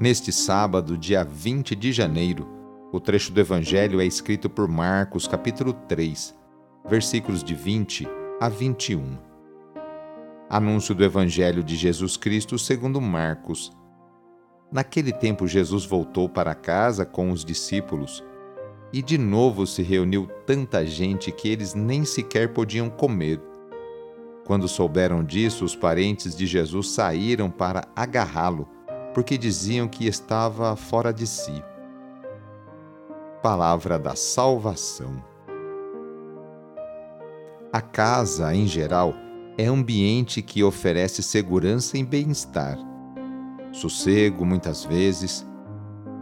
Neste sábado, dia 20 de janeiro, o trecho do Evangelho é escrito por Marcos, capítulo 3, versículos de 20 a 21. Anúncio do Evangelho de Jesus Cristo segundo Marcos. Naquele tempo, Jesus voltou para casa com os discípulos e de novo se reuniu tanta gente que eles nem sequer podiam comer. Quando souberam disso, os parentes de Jesus saíram para agarrá-lo, porque diziam que estava fora de si. Palavra da Salvação. A casa, em geral, é ambiente que oferece segurança e bem-estar. Sossego, muitas vezes,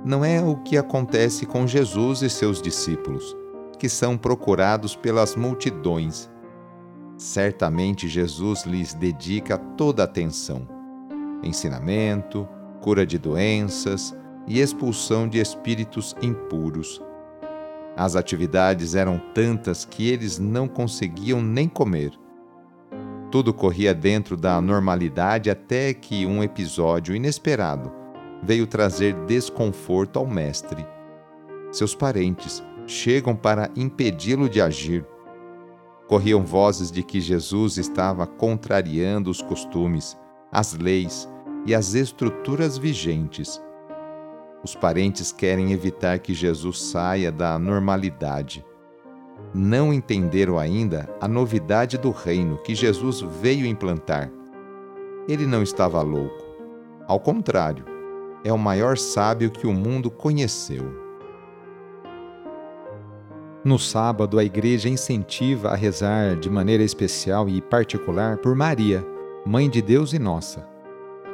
não é o que acontece com Jesus e seus discípulos, que são procurados pelas multidões. Certamente Jesus lhes dedica toda a atenção. Ensinamento, cura de doenças e expulsão de espíritos impuros. As atividades eram tantas que eles não conseguiam nem comer. Tudo corria dentro da normalidade até que um episódio inesperado veio trazer desconforto ao mestre. Seus parentes chegam para impedi-lo de agir. Corriam vozes de que Jesus estava contrariando os costumes, as leis e as estruturas vigentes. Os parentes querem evitar que Jesus saia da normalidade. Não entenderam ainda a novidade do reino que Jesus veio implantar. Ele não estava louco. Ao contrário, é o maior sábio que o mundo conheceu. No sábado, a igreja incentiva a rezar de maneira especial e particular por Maria, Mãe de Deus e nossa.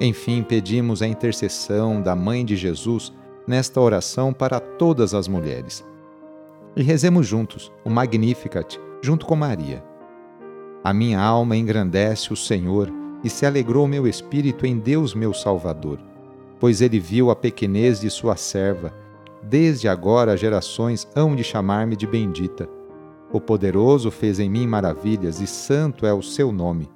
Enfim, pedimos a intercessão da Mãe de Jesus nesta oração para todas as mulheres. E rezemos juntos o Magnificat, junto com Maria. A minha alma engrandece o Senhor e se alegrou meu espírito em Deus meu Salvador, pois ele viu a pequenez de sua serva. Desde agora gerações hão de chamar-me de bendita. O poderoso fez em mim maravilhas e santo é o seu nome.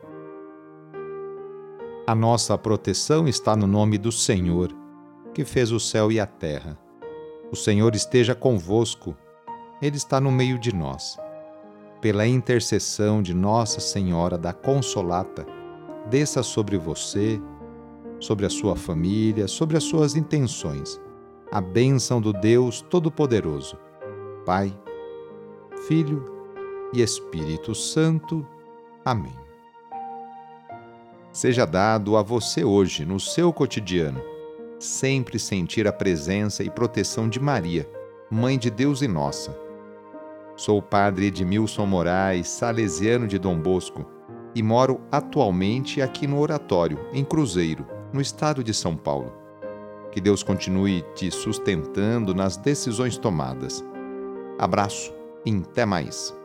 A nossa proteção está no nome do Senhor, que fez o céu e a terra. O Senhor esteja convosco, Ele está no meio de nós pela intercessão de Nossa Senhora da Consolata, desça sobre você, sobre a sua família, sobre as suas intenções, a bênção do Deus Todo-Poderoso, Pai, Filho e Espírito Santo. Amém. Seja dado a você hoje, no seu cotidiano, sempre sentir a presença e proteção de Maria, Mãe de Deus e nossa. Sou o padre Edmilson Moraes, salesiano de Dom Bosco, e moro atualmente aqui no Oratório, em Cruzeiro, no estado de São Paulo. Que Deus continue te sustentando nas decisões tomadas. Abraço e até mais.